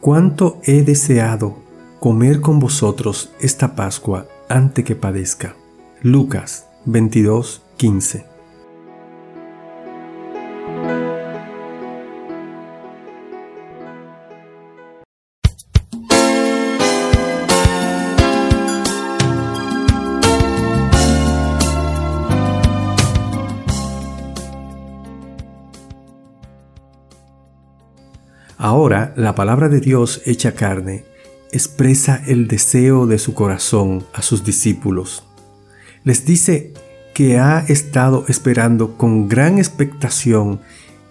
Cuánto he deseado comer con vosotros esta Pascua antes que padezca. Lucas 22, 15. Ahora la palabra de Dios hecha carne expresa el deseo de su corazón a sus discípulos. Les dice que ha estado esperando con gran expectación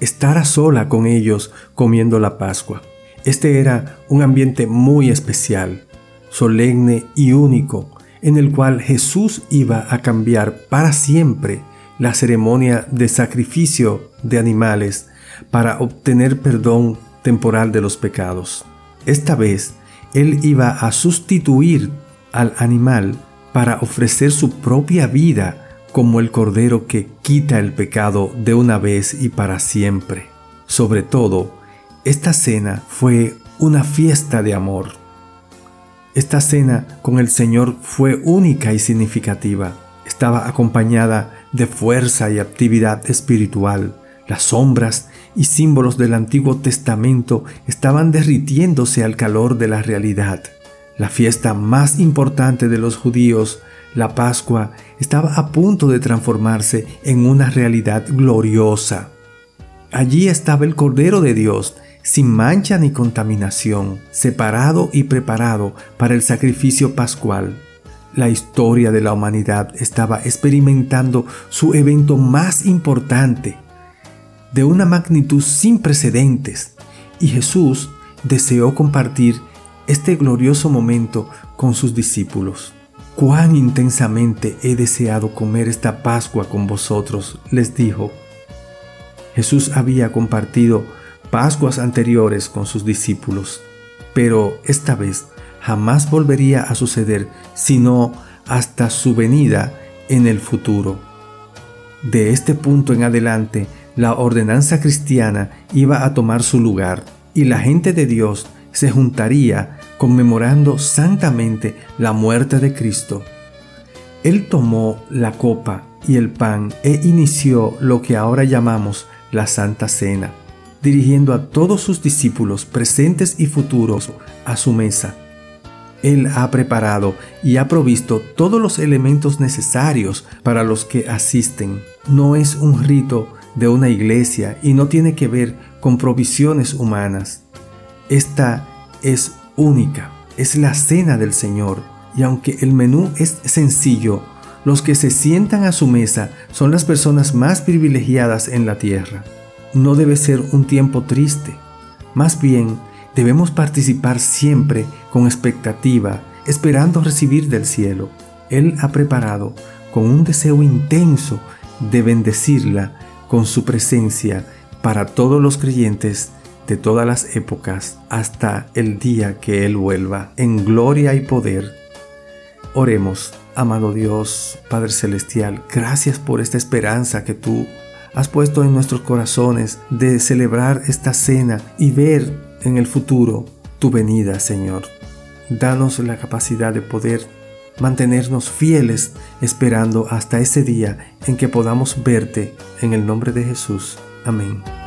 estar a sola con ellos comiendo la Pascua. Este era un ambiente muy especial, solemne y único, en el cual Jesús iba a cambiar para siempre la ceremonia de sacrificio de animales para obtener perdón temporal de los pecados. Esta vez, Él iba a sustituir al animal para ofrecer su propia vida como el Cordero que quita el pecado de una vez y para siempre. Sobre todo, esta cena fue una fiesta de amor. Esta cena con el Señor fue única y significativa. Estaba acompañada de fuerza y actividad espiritual. Las sombras y símbolos del Antiguo Testamento estaban derritiéndose al calor de la realidad. La fiesta más importante de los judíos, la Pascua, estaba a punto de transformarse en una realidad gloriosa. Allí estaba el Cordero de Dios, sin mancha ni contaminación, separado y preparado para el sacrificio pascual. La historia de la humanidad estaba experimentando su evento más importante, de una magnitud sin precedentes, y Jesús deseó compartir este glorioso momento con sus discípulos. Cuán intensamente he deseado comer esta Pascua con vosotros, les dijo. Jesús había compartido Pascuas anteriores con sus discípulos, pero esta vez jamás volvería a suceder sino hasta su venida en el futuro. De este punto en adelante, la ordenanza cristiana iba a tomar su lugar y la gente de Dios se juntaría conmemorando santamente la muerte de Cristo. Él tomó la copa y el pan e inició lo que ahora llamamos la Santa Cena, dirigiendo a todos sus discípulos presentes y futuros a su mesa. Él ha preparado y ha provisto todos los elementos necesarios para los que asisten. No es un rito de una iglesia y no tiene que ver con provisiones humanas. Esta es única, es la cena del Señor y aunque el menú es sencillo, los que se sientan a su mesa son las personas más privilegiadas en la tierra. No debe ser un tiempo triste, más bien debemos participar siempre con expectativa, esperando recibir del cielo. Él ha preparado con un deseo intenso de bendecirla con su presencia para todos los creyentes de todas las épocas hasta el día que Él vuelva en gloria y poder. Oremos, amado Dios, Padre Celestial, gracias por esta esperanza que tú has puesto en nuestros corazones de celebrar esta cena y ver en el futuro tu venida, Señor. Danos la capacidad de poder mantenernos fieles esperando hasta ese día en que podamos verte en el nombre de Jesús. Amén.